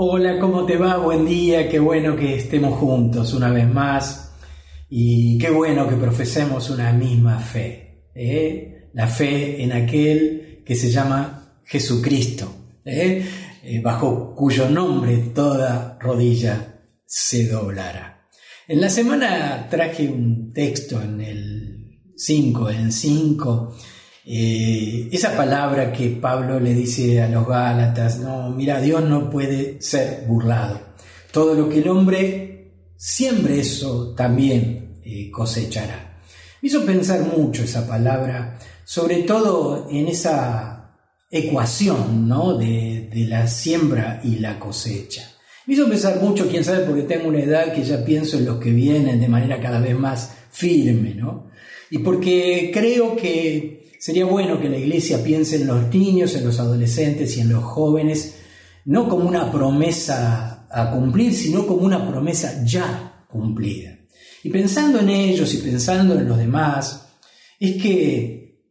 Hola, ¿cómo te va? Buen día, qué bueno que estemos juntos una vez más y qué bueno que profesemos una misma fe, ¿eh? la fe en aquel que se llama Jesucristo, ¿eh? Eh, bajo cuyo nombre toda rodilla se doblará. En la semana traje un texto en el 5, en 5, eh, esa palabra que Pablo le dice a los Gálatas, no, mira, Dios no puede ser burlado. Todo lo que el hombre siempre eso también eh, cosechará. Me hizo pensar mucho esa palabra, sobre todo en esa ecuación ¿no? de, de la siembra y la cosecha. Me hizo pensar mucho, quién sabe, porque tengo una edad que ya pienso en los que vienen de manera cada vez más firme, ¿no? Y porque creo que Sería bueno que la iglesia piense en los niños, en los adolescentes y en los jóvenes, no como una promesa a cumplir, sino como una promesa ya cumplida. Y pensando en ellos y pensando en los demás, es que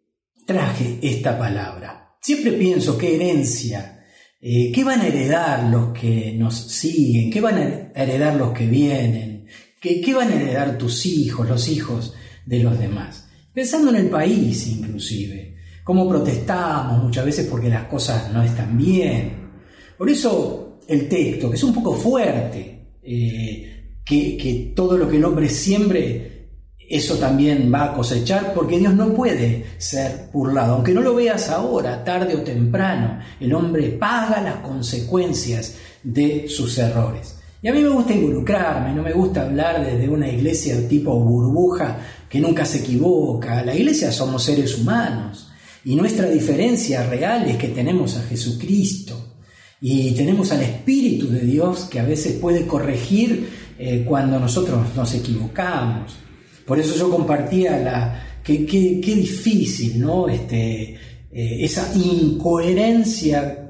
traje esta palabra. Siempre pienso qué herencia, eh, qué van a heredar los que nos siguen, qué van a heredar los que vienen, qué, qué van a heredar tus hijos, los hijos de los demás pensando en el país inclusive, cómo protestamos muchas veces porque las cosas no están bien. Por eso el texto, que es un poco fuerte, eh, que, que todo lo que el hombre siembre, eso también va a cosechar, porque Dios no puede ser burlado, aunque no lo veas ahora, tarde o temprano, el hombre paga las consecuencias de sus errores. Y a mí me gusta involucrarme, no me gusta hablar desde una iglesia tipo burbuja que nunca se equivoca. La iglesia somos seres humanos y nuestra diferencia real es que tenemos a Jesucristo y tenemos al Espíritu de Dios que a veces puede corregir eh, cuando nosotros nos equivocamos. Por eso yo compartía la... Qué, difícil, ¿no? Este, eh, esa incoherencia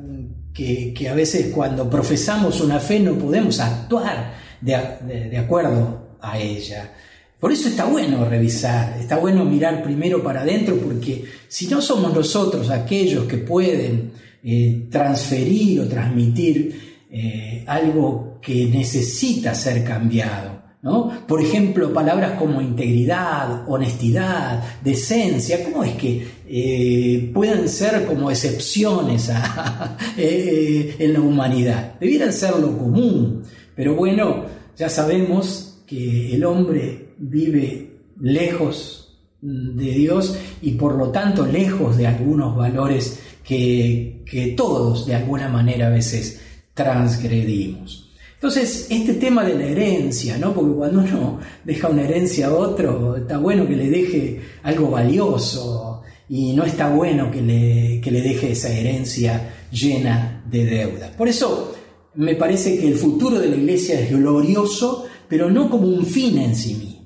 que, a veces cuando profesamos una fe no podemos actuar de, acuerdo a ella. Por eso está bueno revisar, está bueno mirar primero para adentro, porque si no somos nosotros aquellos que pueden eh, transferir o transmitir eh, algo que necesita ser cambiado, por ejemplo, palabras como integridad, honestidad, decencia, ¿cómo es que eh, pueden ser como excepciones eh, en la humanidad? Debieran ser lo común, pero bueno, ya sabemos que el hombre vive lejos de Dios y por lo tanto lejos de algunos valores que todos de alguna manera a veces transgredimos. Entonces, este tema de la herencia, ¿no? Porque cuando uno deja una herencia a otro, está bueno que le deje algo valioso y no está bueno que le, que le deje esa herencia llena de deudas. Por eso me parece que el futuro de la iglesia es glorioso, pero no como un fin en sí mismo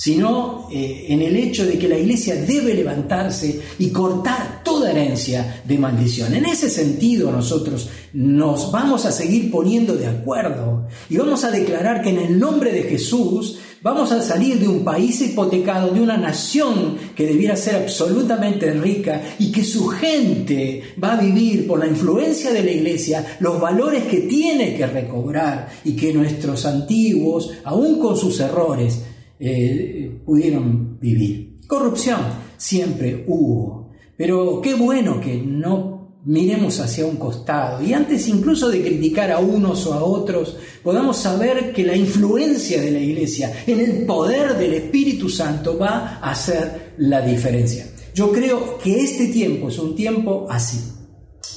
sino eh, en el hecho de que la iglesia debe levantarse y cortar toda herencia de maldición. En ese sentido nosotros nos vamos a seguir poniendo de acuerdo y vamos a declarar que en el nombre de Jesús vamos a salir de un país hipotecado, de una nación que debiera ser absolutamente rica y que su gente va a vivir por la influencia de la iglesia los valores que tiene que recobrar y que nuestros antiguos, aún con sus errores, eh, pudieron vivir. Corrupción siempre hubo, pero qué bueno que no miremos hacia un costado y antes incluso de criticar a unos o a otros, podamos saber que la influencia de la iglesia en el poder del Espíritu Santo va a hacer la diferencia. Yo creo que este tiempo es un tiempo así.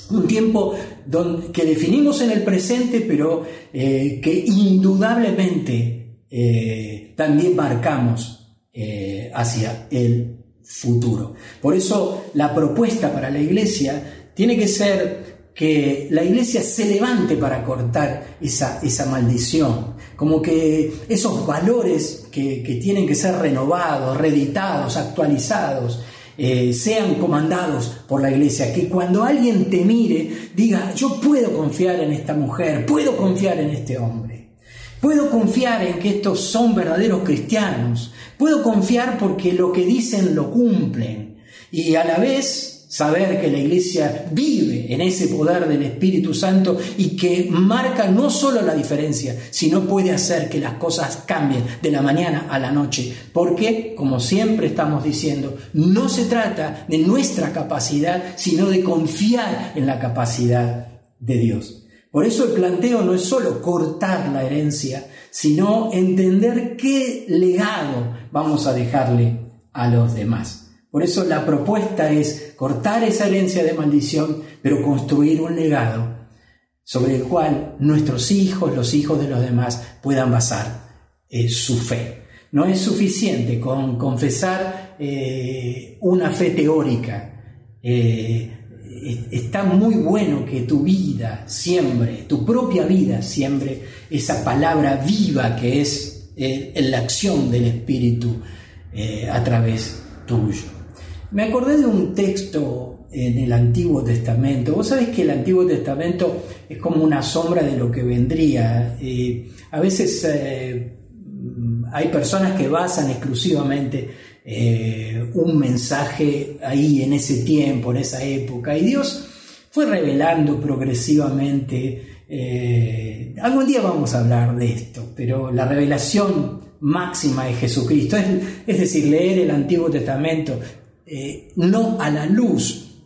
Un tiempo que definimos en el presente, pero eh, que indudablemente eh, también marcamos eh, hacia el futuro. Por eso la propuesta para la iglesia tiene que ser que la iglesia se levante para cortar esa, maldición, como que esos valores que, tienen que ser renovados, reeditados, actualizados, eh, sean comandados por la iglesia, que cuando alguien te mire diga, yo puedo confiar en esta mujer, puedo confiar en este hombre. Puedo confiar en que estos son verdaderos cristianos. Puedo confiar porque lo que dicen lo cumplen. Y a la vez saber que la iglesia vive en ese poder del Espíritu Santo y que marca no solo la diferencia, sino puede hacer que las cosas cambien de la mañana a la noche. Porque, como siempre estamos diciendo, no se trata de nuestra capacidad, sino de confiar en la capacidad de Dios. Por eso el planteo no es solo cortar la herencia, sino entender qué legado vamos a dejarle a los demás. Por eso la propuesta es cortar esa herencia de maldición, pero construir un legado sobre el cual nuestros hijos, los hijos de los demás, puedan basar eh, su fe. No es suficiente con confesar eh, una fe teórica. Eh, está muy bueno que tu vida siembre, tu propia vida siembre esa palabra viva que es la acción del Espíritu a través tuyo. Me acordé de un texto en el Antiguo Testamento. Vos sabés que el Antiguo Testamento es como una sombra de lo que vendría. Eh, a veces eh, hay personas que basan exclusivamente eh, un mensaje ahí en ese tiempo, en esa época, y Dios fue revelando progresivamente. algún día vamos a hablar de esto, pero la revelación máxima de Jesucristo, es decir, leer el Antiguo Testamento, eh, no a la luz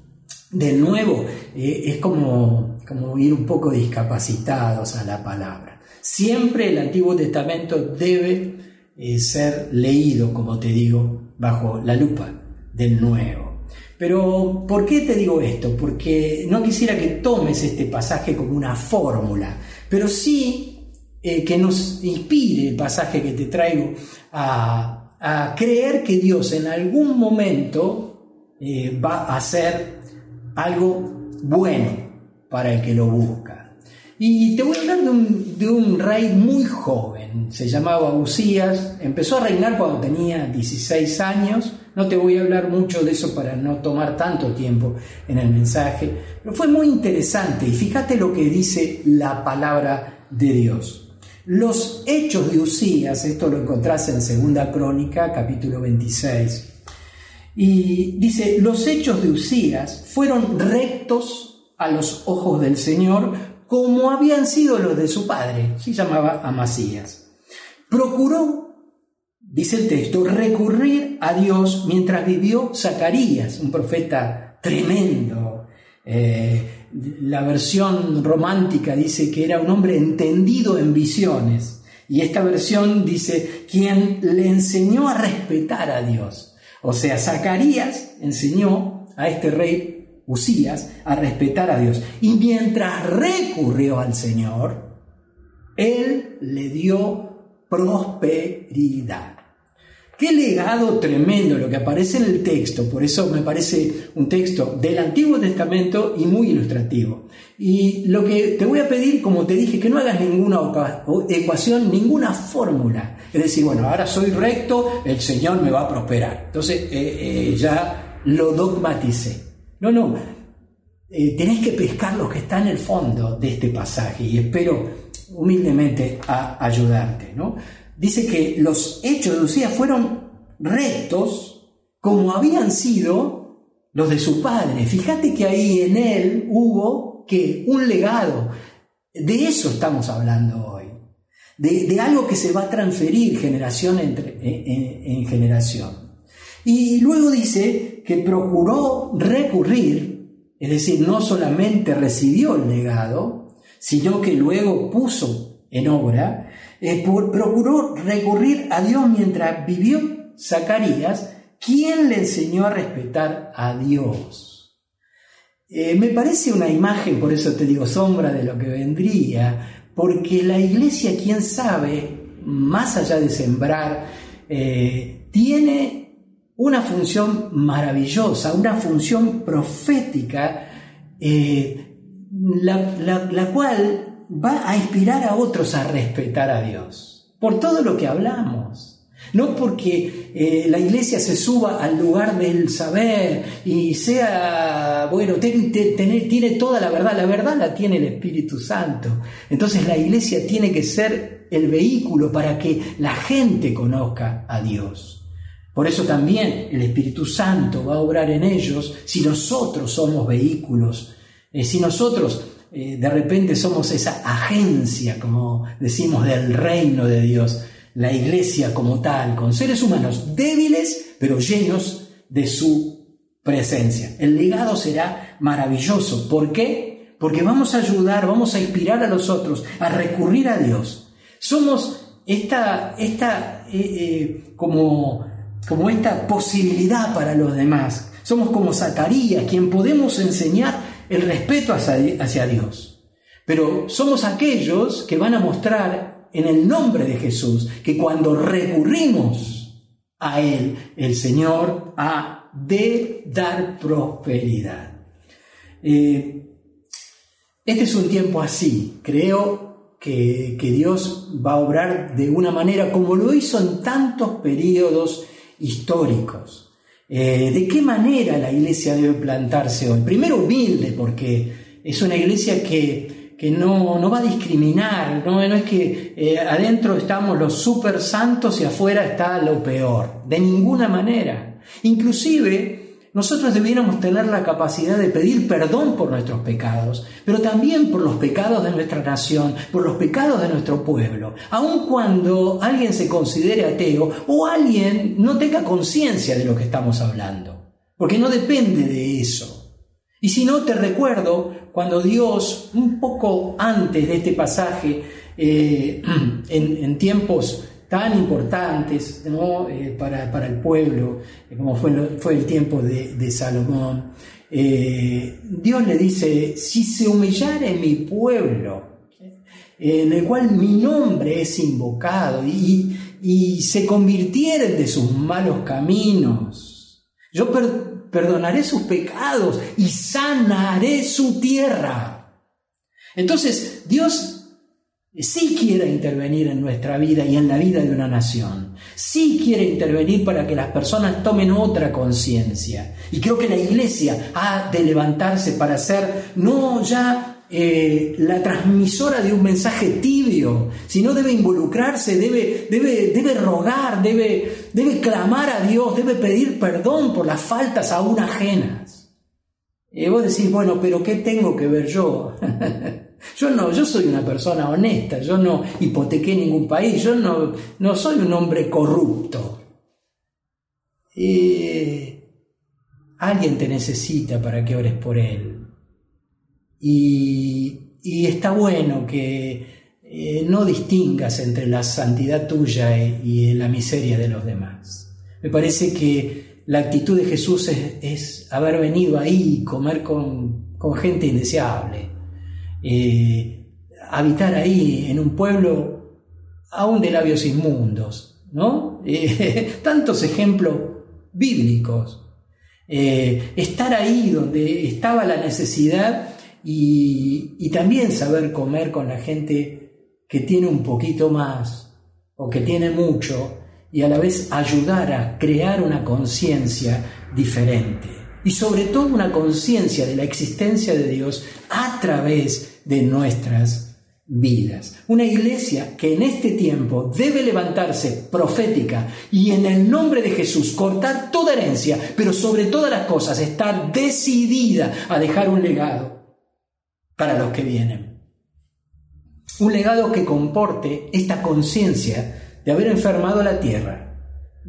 del nuevo, eh, es como, como ir un poco discapacitados a la palabra. Siempre el Antiguo Testamento debe eh, ser leído, como te digo, bajo la lupa del nuevo. Pero, ¿por qué te digo esto? Porque no quisiera que tomes este pasaje como una fórmula, pero sí que nos inspire el pasaje que te traigo a, a creer que Dios en algún momento eh, va a hacer algo bueno para el que lo busca. Y te voy a hablar de un, de un rey muy joven, se llamaba Usías, empezó a reinar cuando tenía 16 años, no te voy a hablar mucho de eso para no tomar tanto tiempo en el mensaje, pero fue muy interesante. Y fíjate lo que dice la palabra de Dios. Los hechos de Usías, esto lo encontrás en Segunda Crónica, capítulo 26, y dice, los hechos de Usías fueron rectos a los ojos del Señor, como habían sido los de su padre, se llamaba Amasías. Procuró, dice el texto, recurrir a Dios mientras vivió Zacarías, un profeta tremendo, eh, la versión romántica dice que era un hombre entendido en visiones. Y esta versión dice quien le enseñó a respetar a Dios. O sea, Zacarías enseñó a este rey Usías a respetar a Dios. Y mientras recurrió al Señor, Él le dio prosperidad. Qué legado tremendo lo que aparece en el texto, por eso me parece un texto del Antiguo Testamento y muy ilustrativo. Y lo que te voy a pedir, como te dije, que no hagas ninguna ecuación, ninguna fórmula. Es decir, bueno, ahora soy recto, el Señor me va a prosperar. Entonces eh, eh, ya lo dogmaticé. No, no, eh, tenés que pescar lo que está en el fondo de este pasaje y espero humildemente a ayudarte, ¿no? dice que los hechos de Usías fueron rectos como habían sido los de su padre. Fíjate que ahí en él hubo que un legado. De eso estamos hablando hoy. De, algo que se va a transferir generación entre, en, generación. Y luego dice que procuró recurrir, es decir, no solamente recibió el legado, sino que luego puso en obra eh, procuró recurrir a Dios mientras vivió Zacarías, quien le enseñó a respetar a Dios. Eh, me parece una imagen, por eso te digo, sombra de lo que vendría, porque la iglesia, quién sabe, más allá de sembrar, eh, tiene una función maravillosa, una función profética, la cual va a inspirar a otros a respetar a Dios, por todo lo que hablamos. No porque eh, la iglesia se suba al lugar del saber y sea, bueno, tiene toda la verdad, la verdad la tiene el Espíritu Santo. Entonces la iglesia tiene que ser el vehículo para que la gente conozca a Dios. Por eso también el Espíritu Santo va a obrar en ellos si nosotros somos vehículos, eh, si nosotros eh, de repente somos esa agencia, como decimos, del reino de Dios, la iglesia como tal, con seres humanos débiles pero llenos de su presencia. El legado será maravilloso. ¿Por qué? Porque vamos a ayudar, vamos a inspirar a los otros a recurrir a Dios. Somos esta, esta eh, como, como esta posibilidad para los demás. Somos como Zacarías, quien podemos enseñar el respeto hacia, Dios. Pero somos aquellos que van a mostrar en el nombre de Jesús que cuando recurrimos a Él, el Señor ha de dar prosperidad. Eh, este es un tiempo así. Creo que, que, Dios va a obrar de una manera como lo hizo en tantos periodos históricos. Eh, ¿De qué manera la iglesia debe plantarse hoy? Primero humilde, porque es una iglesia que, que no, no, va a discriminar, no, es que eh, adentro estamos los super santos y afuera está lo peor, de ninguna manera. Inclusive nosotros debiéramos tener la capacidad de pedir perdón por nuestros pecados, pero también por los pecados de nuestra nación, por los pecados de nuestro pueblo, aun cuando alguien se considere ateo o alguien no tenga conciencia de lo que estamos hablando, porque no depende de eso. Y si no, te recuerdo cuando Dios, un poco antes de este pasaje, eh, en, en tiempos tan importantes eh, para, el pueblo, eh, como fue, fue, el tiempo de, Salomón, eh, Dios le dice, si se humillara en mi pueblo, en el cual mi nombre es invocado y, y se convirtieren de sus malos caminos, yo perdonaré sus pecados y sanaré su tierra. Entonces Dios sí quiere intervenir en nuestra vida y en la vida de una nación. Sí quiere intervenir para que las personas tomen otra conciencia. Y creo que la iglesia ha de levantarse para ser no ya eh, la transmisora de un mensaje tibio, sino debe involucrarse, debe, debe, debe rogar, debe, debe clamar a Dios, debe pedir perdón por las faltas aún ajenas. Y vos decís, bueno, pero ¿qué tengo que ver yo? Yo no, yo soy una persona honesta, yo no hipotequé ningún país, yo no, no soy un hombre corrupto. alguien te necesita para que ores por él. Y, está bueno que eh, no distingas entre la santidad tuya y, la miseria de los demás. Me parece que la actitud de Jesús es, haber venido ahí y comer con, con gente indeseable eh, habitar ahí en un pueblo aún de labios inmundos, ¿no? Eh, tantos ejemplos bíblicos. Eh, estar ahí donde estaba la necesidad y, y también saber comer con la gente que tiene un poquito más o que tiene mucho y a la vez ayudar a crear una conciencia diferente y sobre todo una conciencia de la existencia de Dios a través de nuestras vidas. Una iglesia que en este tiempo debe levantarse profética y en el nombre de Jesús cortar toda herencia, pero sobre todas las cosas estar decidida a dejar un legado para los que vienen. Un legado que comporte esta conciencia de haber enfermado la tierra,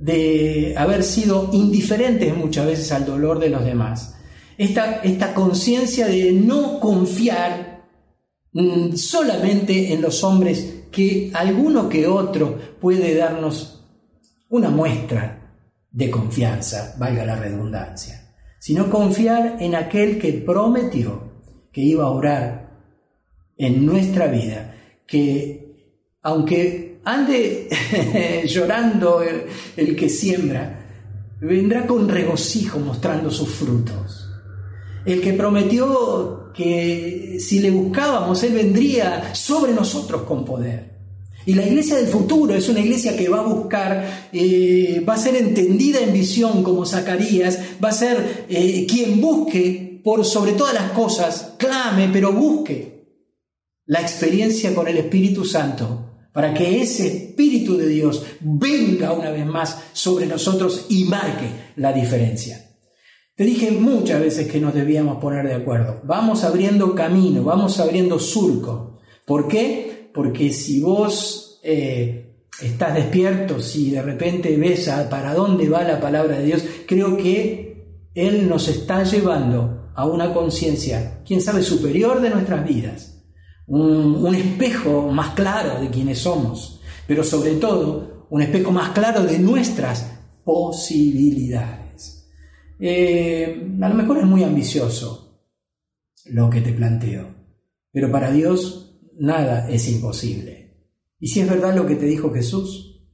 de haber sido indiferentes muchas veces al dolor de los demás. Esta, esta conciencia de no confiar mm, solamente en los hombres, que alguno que otro puede darnos una muestra de confianza, valga la redundancia, sino confiar en aquel que prometió que iba a orar en nuestra vida, que aunque ande llorando el, que siembra, vendrá con regocijo mostrando sus frutos. El que prometió que si le buscábamos, Él vendría sobre nosotros con poder. Y la iglesia del futuro es una iglesia que va a buscar, eh, va a ser entendida en visión como Zacarías, va a ser eh, quien busque por sobre todas las cosas, clame, pero busque la experiencia con el Espíritu Santo para que ese Espíritu de Dios venga una vez más sobre nosotros y marque la diferencia. Te dije muchas veces que nos debíamos poner de acuerdo. Vamos abriendo camino, vamos abriendo surco. ¿Por qué? Porque si vos eh, estás despierto, si de repente ves para dónde va la palabra de Dios, creo que Él nos está llevando a una conciencia, quién sabe, superior de nuestras vidas. Un, espejo más claro de quienes somos, pero sobre todo un espejo más claro de nuestras posibilidades. Eh, a lo mejor es muy ambicioso lo que te planteo, pero para Dios nada es imposible. Y si es verdad lo que te dijo Jesús,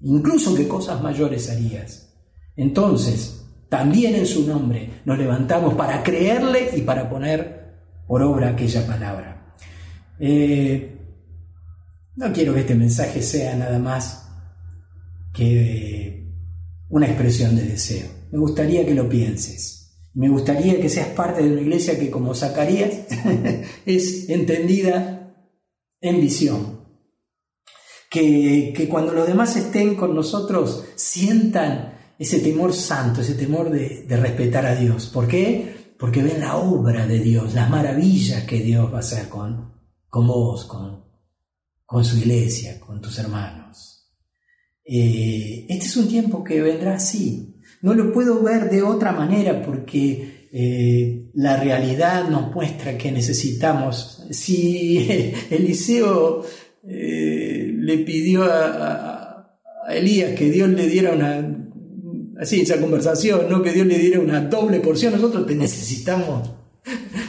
incluso que cosas mayores harías, entonces también en su nombre nos levantamos para creerle y para poner por obra aquella palabra. Eh, no quiero que este mensaje sea nada más que una expresión de deseo. Me gustaría que lo pienses. Me gustaría que seas parte de una iglesia que como Zacarías es entendida en visión. Que, cuando los demás estén con nosotros sientan ese temor santo, ese temor de, respetar a Dios. ¿Por qué? Porque ven la obra de Dios, las maravillas que Dios va a hacer con, con vos, con, con su iglesia, con tus hermanos. Eh, este es un tiempo que vendrá así, no lo puedo ver de otra manera porque eh, la realidad nos muestra que necesitamos. Si Eliseo eh, le pidió a, Elías que Dios le diera una, así esa conversación, ¿no? que Dios le diera una doble porción, nosotros te necesitamos.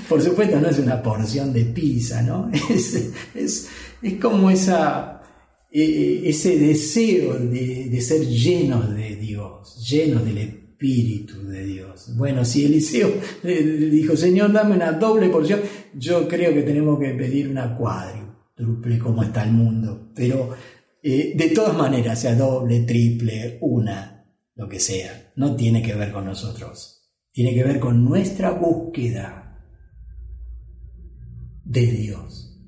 Por supuesto, no es una porción de pizza, ¿no? Es, es, como esa, eh, ese deseo de, de ser llenos de Dios, llenos del Espíritu de Dios. Bueno, si Eliseo dijo, Señor, dame una doble porción, yo creo que tenemos que pedir una cuádruple como está el mundo. Pero eh, de todas maneras, sea doble, triple, una, lo que sea, no tiene que ver con nosotros. Tiene que ver con nuestra búsqueda de Dios.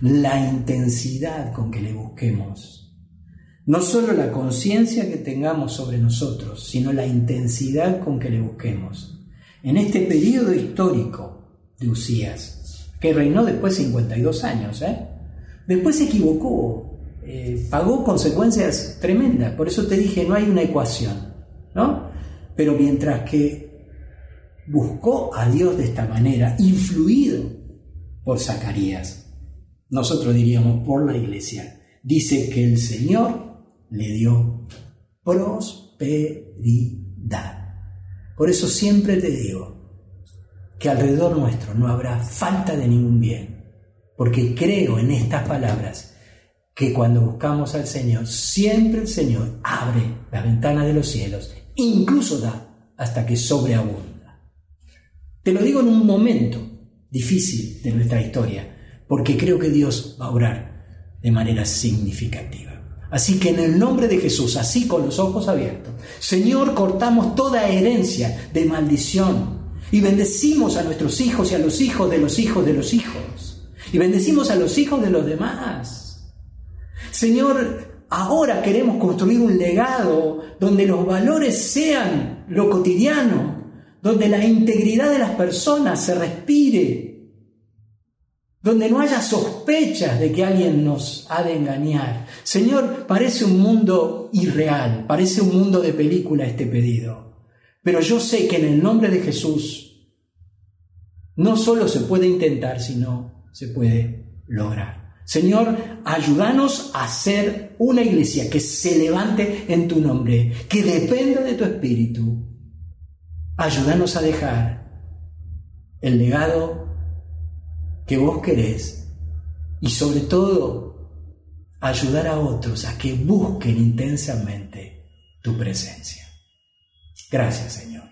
La intensidad con que le busquemos no solo la conciencia que tengamos sobre nosotros, sino la intensidad con que le busquemos. En este periodo histórico de Usías, que reinó después de 52 años, ¿eh? después se equivocó, eh, pagó consecuencias tremendas, por eso te dije, no hay una ecuación, ¿no? Pero mientras que buscó a Dios de esta manera, influido por Zacarías, nosotros diríamos por la iglesia, dice que el Señor le dio prosperidad. Por eso siempre te digo que alrededor nuestro no habrá falta de ningún bien, porque creo en estas palabras que cuando buscamos al Señor, siempre el Señor abre la ventana de los cielos, incluso da hasta que sobreabunda. Te lo digo en un momento difícil de nuestra historia, porque creo que Dios va a obrar de manera significativa. Así que en el nombre de Jesús, así con los ojos abiertos, Señor, cortamos toda herencia de maldición y bendecimos a nuestros hijos y a los hijos de los hijos de los hijos. Y bendecimos a los hijos de los demás. Señor, ahora queremos construir un legado donde los valores sean lo cotidiano, donde la integridad de las personas se respire, donde no haya sospechas de que alguien nos ha de engañar. Señor, parece un mundo irreal, parece un mundo de película este pedido, pero yo sé que en el nombre de Jesús no solo se puede intentar, sino se puede lograr. Señor, ayúdanos a ser una iglesia que se levante en tu nombre, que dependa de tu espíritu. Ayúdanos a dejar el legado que vos querés y sobre todo ayudar a otros a que busquen intensamente tu presencia. Gracias Señor.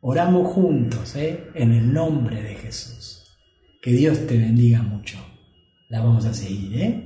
Oramos juntos ¿eh? en el nombre de Jesús. Que Dios te bendiga mucho. La vamos a seguir, ¿eh?